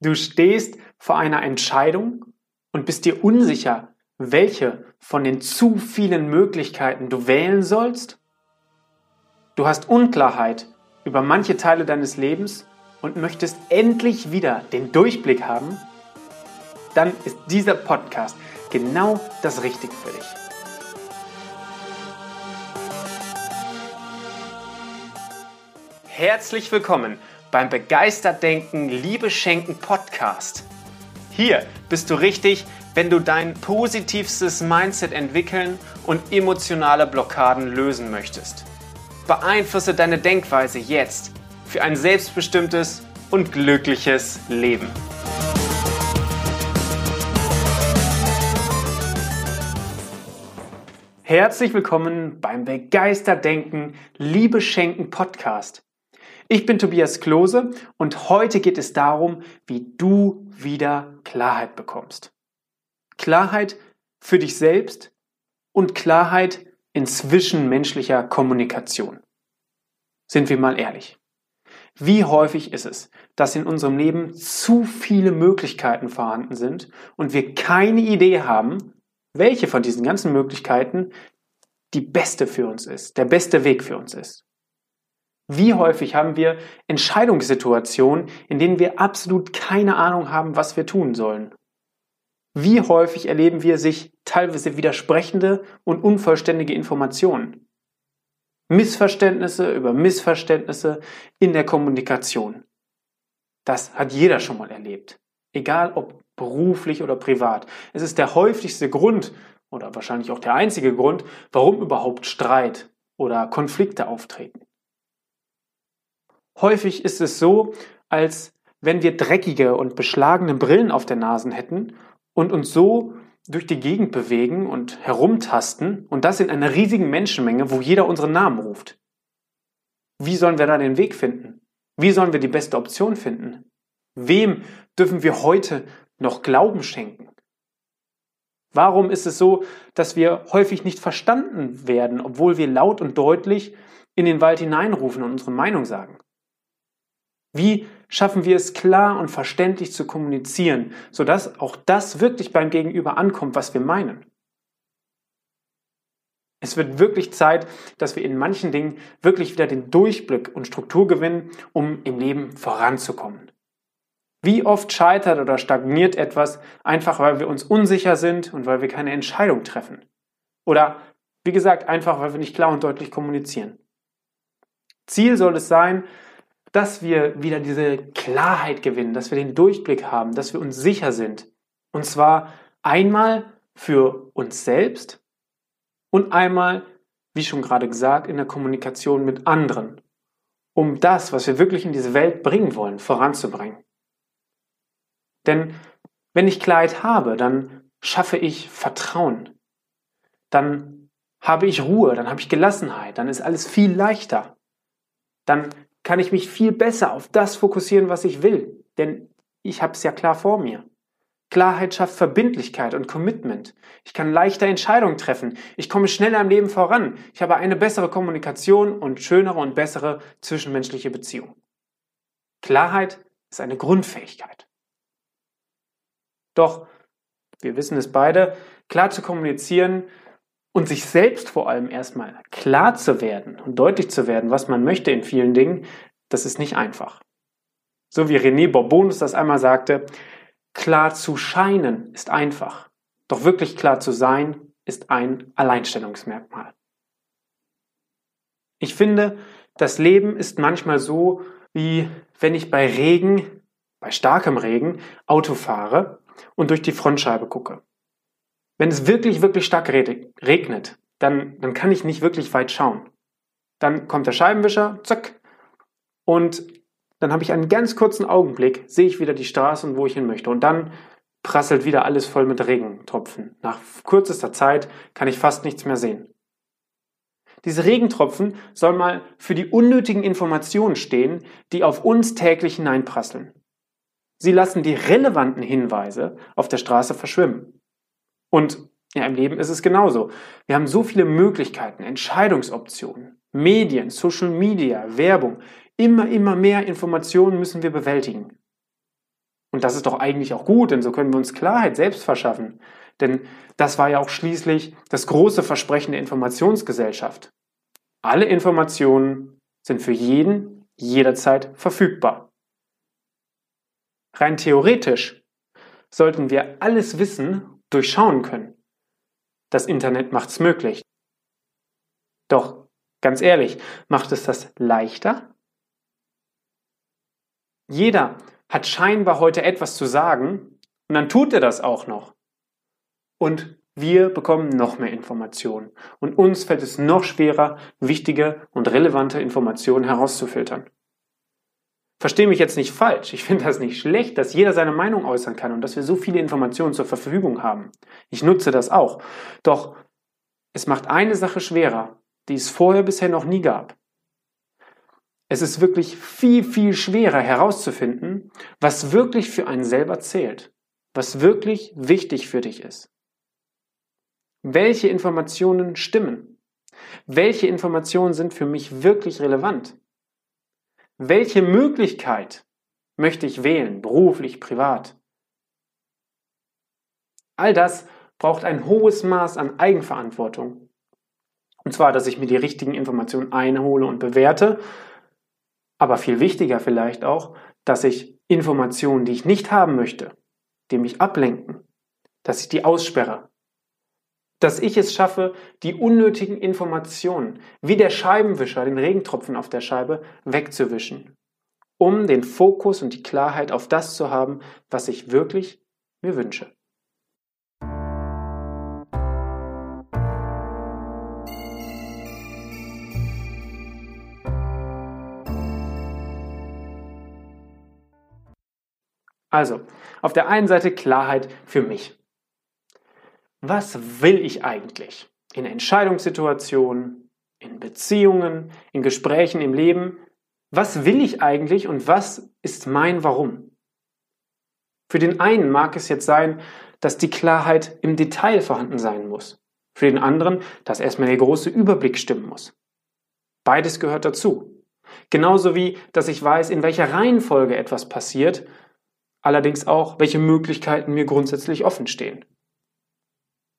Du stehst vor einer Entscheidung und bist dir unsicher, welche von den zu vielen Möglichkeiten du wählen sollst? Du hast Unklarheit über manche Teile deines Lebens und möchtest endlich wieder den Durchblick haben? Dann ist dieser Podcast genau das Richtige für dich. Herzlich willkommen beim Begeistert Denken, Liebe Schenken Podcast. Hier bist du richtig, wenn du dein positivstes Mindset entwickeln und emotionale Blockaden lösen möchtest. Beeinflusse deine Denkweise jetzt für ein selbstbestimmtes und glückliches Leben. Herzlich willkommen beim Begeistert Denken, Liebe Schenken Podcast. Ich bin Tobias Klose und heute geht es darum, wie du wieder Klarheit bekommst. Klarheit für dich selbst und Klarheit in zwischenmenschlicher Kommunikation. Sind wir mal ehrlich. Wie häufig ist es, dass in unserem Leben zu viele Möglichkeiten vorhanden sind und wir keine Idee haben, welche von diesen ganzen Möglichkeiten die beste für uns ist, der beste Weg für uns ist. Wie häufig haben wir Entscheidungssituationen, in denen wir absolut keine Ahnung haben, was wir tun sollen? Wie häufig erleben wir sich teilweise widersprechende und unvollständige Informationen? Missverständnisse über Missverständnisse in der Kommunikation. Das hat jeder schon mal erlebt. Egal ob beruflich oder privat. Es ist der häufigste Grund oder wahrscheinlich auch der einzige Grund, warum überhaupt Streit oder Konflikte auftreten. Häufig ist es so, als wenn wir dreckige und beschlagene Brillen auf der Nase hätten und uns so durch die Gegend bewegen und herumtasten und das in einer riesigen Menschenmenge, wo jeder unseren Namen ruft. Wie sollen wir da den Weg finden? Wie sollen wir die beste Option finden? Wem dürfen wir heute noch Glauben schenken? Warum ist es so, dass wir häufig nicht verstanden werden, obwohl wir laut und deutlich in den Wald hineinrufen und unsere Meinung sagen? Wie schaffen wir es klar und verständlich zu kommunizieren, sodass auch das wirklich beim Gegenüber ankommt, was wir meinen? Es wird wirklich Zeit, dass wir in manchen Dingen wirklich wieder den Durchblick und Struktur gewinnen, um im Leben voranzukommen. Wie oft scheitert oder stagniert etwas einfach, weil wir uns unsicher sind und weil wir keine Entscheidung treffen? Oder, wie gesagt, einfach, weil wir nicht klar und deutlich kommunizieren. Ziel soll es sein, dass wir wieder diese Klarheit gewinnen, dass wir den Durchblick haben, dass wir uns sicher sind. Und zwar einmal für uns selbst und einmal, wie schon gerade gesagt, in der Kommunikation mit anderen, um das, was wir wirklich in diese Welt bringen wollen, voranzubringen. Denn wenn ich Klarheit habe, dann schaffe ich Vertrauen. Dann habe ich Ruhe, dann habe ich Gelassenheit, dann ist alles viel leichter. Dann kann ich mich viel besser auf das fokussieren, was ich will. Denn ich habe es ja klar vor mir. Klarheit schafft Verbindlichkeit und Commitment. Ich kann leichter Entscheidungen treffen. Ich komme schneller im Leben voran. Ich habe eine bessere Kommunikation und schönere und bessere zwischenmenschliche Beziehungen. Klarheit ist eine Grundfähigkeit. Doch, wir wissen es beide, klar zu kommunizieren und sich selbst vor allem erstmal klar zu werden und deutlich zu werden, was man möchte in vielen Dingen, das ist nicht einfach. So wie René Bourbonus das einmal sagte, klar zu scheinen ist einfach, doch wirklich klar zu sein ist ein Alleinstellungsmerkmal. Ich finde, das Leben ist manchmal so, wie wenn ich bei Regen, bei starkem Regen, Auto fahre und durch die Frontscheibe gucke. Wenn es wirklich, wirklich stark regnet, dann, dann kann ich nicht wirklich weit schauen. Dann kommt der Scheibenwischer, zack, und dann habe ich einen ganz kurzen Augenblick, sehe ich wieder die Straße und wo ich hin möchte. Und dann prasselt wieder alles voll mit Regentropfen. Nach kürzester Zeit kann ich fast nichts mehr sehen. Diese Regentropfen sollen mal für die unnötigen Informationen stehen, die auf uns täglich hineinprasseln. Sie lassen die relevanten Hinweise auf der Straße verschwimmen. Und ja, im Leben ist es genauso. Wir haben so viele Möglichkeiten, Entscheidungsoptionen, Medien, Social Media, Werbung. Immer, immer mehr Informationen müssen wir bewältigen. Und das ist doch eigentlich auch gut, denn so können wir uns Klarheit selbst verschaffen. Denn das war ja auch schließlich das große Versprechen der Informationsgesellschaft. Alle Informationen sind für jeden jederzeit verfügbar. Rein theoretisch sollten wir alles Wissen durchschauen können. Das Internet macht es möglich. Doch, ganz ehrlich, macht es das leichter? Jeder hat scheinbar heute etwas zu sagen und dann tut er das auch noch. Und wir bekommen noch mehr Informationen und uns fällt es noch schwerer, wichtige und relevante Informationen herauszufiltern. Verstehe mich jetzt nicht falsch. Ich finde das nicht schlecht, dass jeder seine Meinung äußern kann und dass wir so viele Informationen zur Verfügung haben. Ich nutze das auch. Doch es macht eine Sache schwerer, die es vorher bisher noch nie gab. Es ist wirklich viel, viel schwerer herauszufinden, was wirklich für einen selber zählt, was wirklich wichtig für dich ist. Welche Informationen stimmen? Welche Informationen sind für mich wirklich relevant? Welche Möglichkeit möchte ich wählen, beruflich, privat? All das braucht ein hohes Maß an Eigenverantwortung. Und zwar, dass ich mir die richtigen Informationen einhole und bewerte aber viel wichtiger vielleicht auch, dass ich Informationen, die ich nicht haben möchte, die mich ablenken, dass ich die aussperre. Dass ich es schaffe, die unnötigen Informationen, wie der Scheibenwischer, den Regentropfen auf der Scheibe, wegzuwischen, um den Fokus und die Klarheit auf das zu haben, was ich wirklich mir wünsche. Also, auf der einen Seite Klarheit für mich. Was will ich eigentlich in Entscheidungssituationen, in Beziehungen, in Gesprächen im Leben? Was will ich eigentlich und was ist mein Warum? Für den einen mag es jetzt sein, dass die Klarheit im Detail vorhanden sein muss. Für den anderen, dass erstmal der große Überblick stimmen muss. Beides gehört dazu. Genauso wie, dass ich weiß, in welcher Reihenfolge etwas passiert allerdings auch, welche Möglichkeiten mir grundsätzlich offen stehen.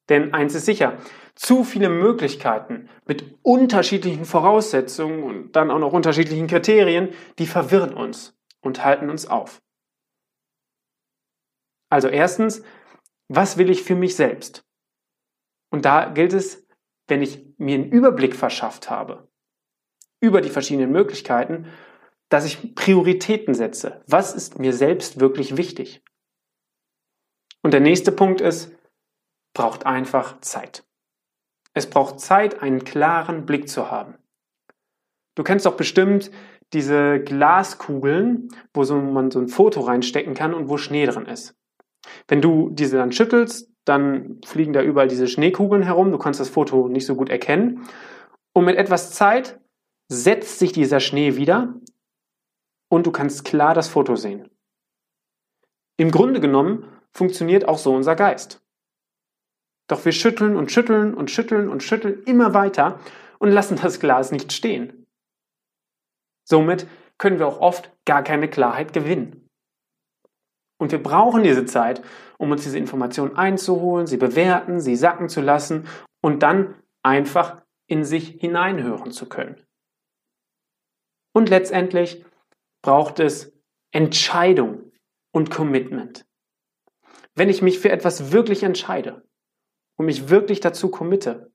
Denn eins ist sicher, zu viele Möglichkeiten mit unterschiedlichen Voraussetzungen und dann auch noch unterschiedlichen Kriterien, die verwirren uns und halten uns auf. Also erstens, was will ich für mich selbst? Und da gilt es, wenn ich mir einen Überblick verschafft habe über die verschiedenen Möglichkeiten, dass ich Prioritäten setze. Was ist mir selbst wirklich wichtig? Und der nächste Punkt ist, braucht einfach Zeit. Es braucht Zeit, einen klaren Blick zu haben. Du kennst doch bestimmt diese Glaskugeln, wo so man so ein Foto reinstecken kann und wo Schnee drin ist. Wenn du diese dann schüttelst, dann fliegen da überall diese Schneekugeln herum. Du kannst das Foto nicht so gut erkennen. Und mit etwas Zeit setzt sich dieser Schnee wieder und du kannst klar das Foto sehen. Im Grunde genommen funktioniert auch so unser Geist. Doch wir schütteln und schütteln und schütteln und schütteln immer weiter und lassen das Glas nicht stehen. Somit können wir auch oft gar keine Klarheit gewinnen. Und wir brauchen diese Zeit, um uns diese Informationen einzuholen, sie bewerten, sie sacken zu lassen und dann einfach in sich hineinhören zu können. Und letztendlich braucht es Entscheidung und Commitment. Wenn ich mich für etwas wirklich entscheide und mich wirklich dazu committe,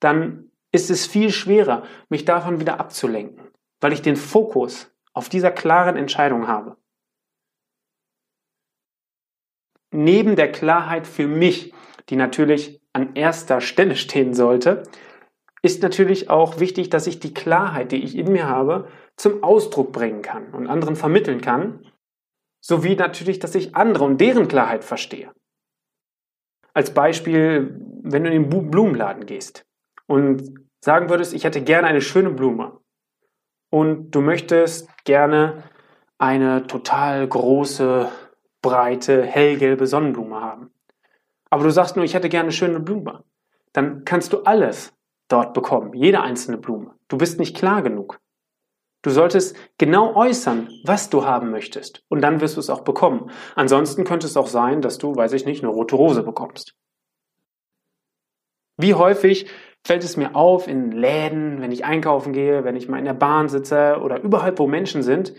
dann ist es viel schwerer, mich davon wieder abzulenken, weil ich den Fokus auf dieser klaren Entscheidung habe. Neben der Klarheit für mich, die natürlich an erster Stelle stehen sollte, ist natürlich auch wichtig, dass ich die Klarheit, die ich in mir habe, zum Ausdruck bringen kann und anderen vermitteln kann, sowie natürlich, dass ich andere und deren Klarheit verstehe. Als Beispiel, wenn du in den Blumenladen gehst und sagen würdest, ich hätte gerne eine schöne Blume und du möchtest gerne eine total große, breite, hellgelbe Sonnenblume haben. Aber du sagst nur, ich hätte gerne eine schöne Blume. Dann kannst du alles dort bekommen, jede einzelne Blume. Du bist nicht klar genug. Du solltest genau äußern, was du haben möchtest. Und dann wirst du es auch bekommen. Ansonsten könnte es auch sein, dass du, weiß ich nicht, eine rote Rose bekommst. Wie häufig fällt es mir auf in Läden, wenn ich einkaufen gehe, wenn ich mal in der Bahn sitze oder überall, wo Menschen sind.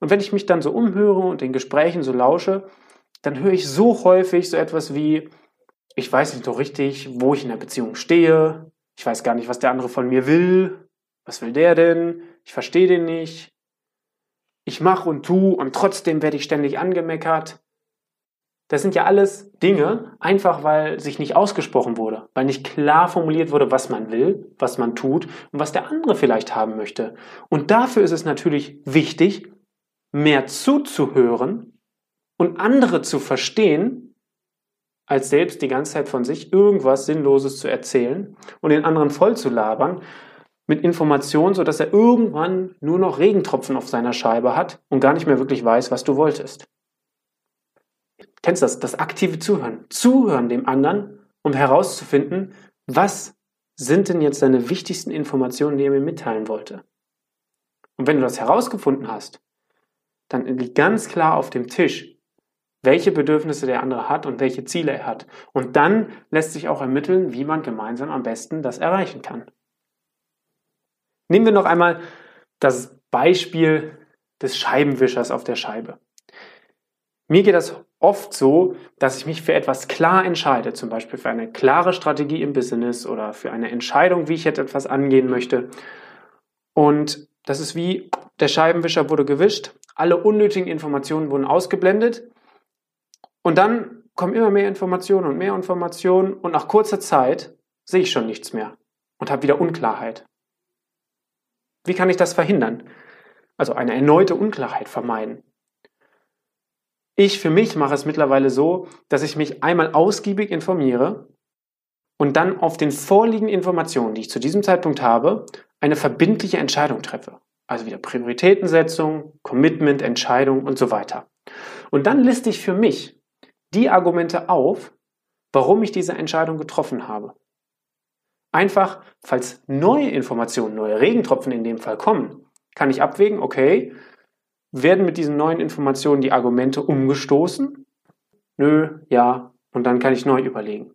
Und wenn ich mich dann so umhöre und den Gesprächen so lausche, dann höre ich so häufig so etwas wie, ich weiß nicht so richtig, wo ich in der Beziehung stehe, ich weiß gar nicht, was der andere von mir will, was will der denn? Ich verstehe den nicht. Ich mache und tu und trotzdem werde ich ständig angemeckert. Das sind ja alles Dinge, einfach weil sich nicht ausgesprochen wurde, weil nicht klar formuliert wurde, was man will, was man tut und was der andere vielleicht haben möchte. Und dafür ist es natürlich wichtig, mehr zuzuhören und andere zu verstehen, als selbst die ganze Zeit von sich irgendwas Sinnloses zu erzählen und den anderen voll zu labern, mit Informationen, sodass er irgendwann nur noch Regentropfen auf seiner Scheibe hat und gar nicht mehr wirklich weiß, was du wolltest. Kennst du das? Das aktive Zuhören. Zuhören dem anderen, um herauszufinden, was sind denn jetzt deine wichtigsten Informationen, die er mir mitteilen wollte. Und wenn du das herausgefunden hast, dann liegt ganz klar auf dem Tisch, welche Bedürfnisse der andere hat und welche Ziele er hat. Und dann lässt sich auch ermitteln, wie man gemeinsam am besten das erreichen kann. Nehmen wir noch einmal das Beispiel des Scheibenwischers auf der Scheibe. Mir geht das oft so, dass ich mich für etwas klar entscheide, zum Beispiel für eine klare Strategie im Business oder für eine Entscheidung, wie ich jetzt etwas angehen möchte. Und das ist wie, der Scheibenwischer wurde gewischt, alle unnötigen Informationen wurden ausgeblendet und dann kommen immer mehr Informationen und mehr Informationen und nach kurzer Zeit sehe ich schon nichts mehr und habe wieder Unklarheit. Wie kann ich das verhindern? Also eine erneute Unklarheit vermeiden. Ich für mich mache es mittlerweile so, dass ich mich einmal ausgiebig informiere und dann auf den vorliegenden Informationen, die ich zu diesem Zeitpunkt habe, eine verbindliche Entscheidung treffe. Also wieder Prioritätensetzung, Commitment, Entscheidung und so weiter. Und dann liste ich für mich die Argumente auf, warum ich diese Entscheidung getroffen habe. Einfach, falls neue Informationen, neue Regentropfen in dem Fall kommen, kann ich abwägen, okay, werden mit diesen neuen Informationen die Argumente umgestoßen? Nö, ja, und dann kann ich neu überlegen.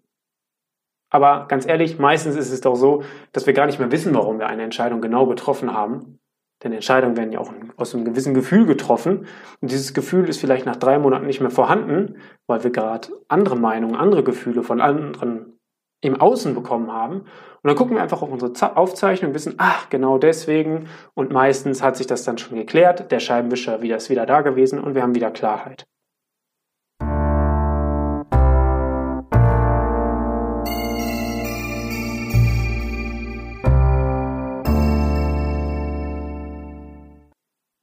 Aber ganz ehrlich, meistens ist es doch so, dass wir gar nicht mehr wissen, warum wir eine Entscheidung genau getroffen haben. Denn Entscheidungen werden ja auch aus einem gewissen Gefühl getroffen. Und dieses Gefühl ist vielleicht nach drei Monaten nicht mehr vorhanden, weil wir gerade andere Meinungen, andere Gefühle von anderen im Außen bekommen haben. Und dann gucken wir einfach auf unsere Aufzeichnung und wissen, ach, genau deswegen. Und meistens hat sich das dann schon geklärt. Der Scheibenwischer wieder ist wieder da gewesen und wir haben wieder Klarheit.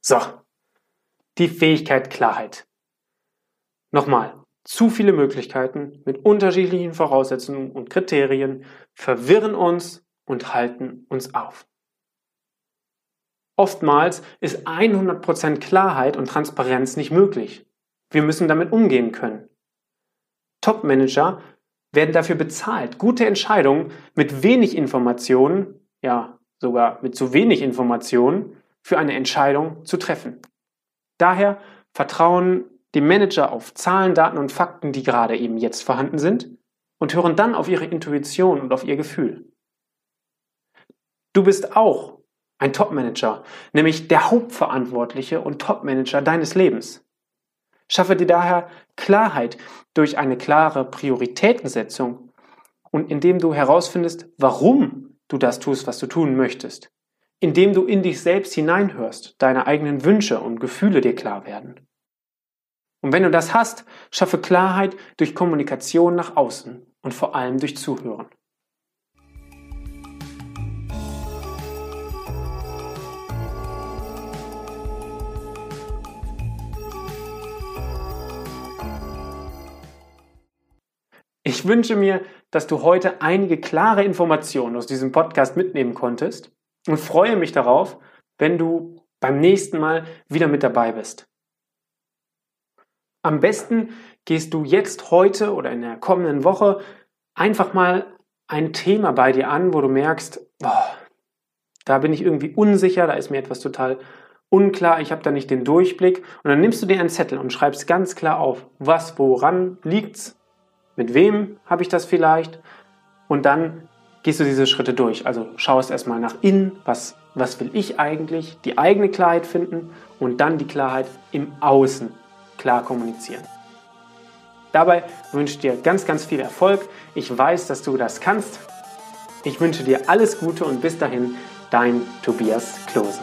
So, die Fähigkeit Klarheit. Nochmal, zu viele Möglichkeiten mit unterschiedlichen Voraussetzungen und Kriterien verwirren uns und halten uns auf. Oftmals ist 100% Klarheit und Transparenz nicht möglich. Wir müssen damit umgehen können. Top-Manager werden dafür bezahlt, gute Entscheidungen mit wenig Informationen, ja sogar mit zu wenig Informationen, für eine Entscheidung zu treffen. Daher vertrauen die Manager auf Zahlen, Daten und Fakten, die gerade eben jetzt vorhanden sind und hören dann auf ihre Intuition und auf ihr Gefühl. Du bist auch ein Top-Manager, nämlich der Hauptverantwortliche und Top-Manager deines Lebens. Schaffe dir daher Klarheit durch eine klare Prioritätensetzung und indem du herausfindest, warum du das tust, was du tun möchtest. Indem du in dich selbst hineinhörst, deine eigenen Wünsche und Gefühle dir klar werden. Und wenn du das hast, schaffe Klarheit durch Kommunikation nach außen und vor allem durch Zuhören. Ich wünsche mir, dass du heute einige klare Informationen aus diesem Podcast mitnehmen konntest und freue mich darauf, wenn du beim nächsten Mal wieder mit dabei bist. Am besten gehst du jetzt heute oder in der kommenden Woche einfach mal ein Thema bei dir an, wo du merkst, boah, da bin ich irgendwie unsicher, da ist mir etwas total unklar, ich habe da nicht den Durchblick. Und dann nimmst du dir einen Zettel und schreibst ganz klar auf, was, woran liegt's, mit wem habe ich das vielleicht. Und dann gehst du diese Schritte durch. Also schaust erstmal nach innen, was, was will ich eigentlich, die eigene Klarheit finden und dann die Klarheit im Außen klar kommunizieren. Dabei wünsche ich dir ganz, ganz viel Erfolg. Ich weiß, dass du das kannst. Ich wünsche dir alles Gute und bis dahin, dein Tobias Klose.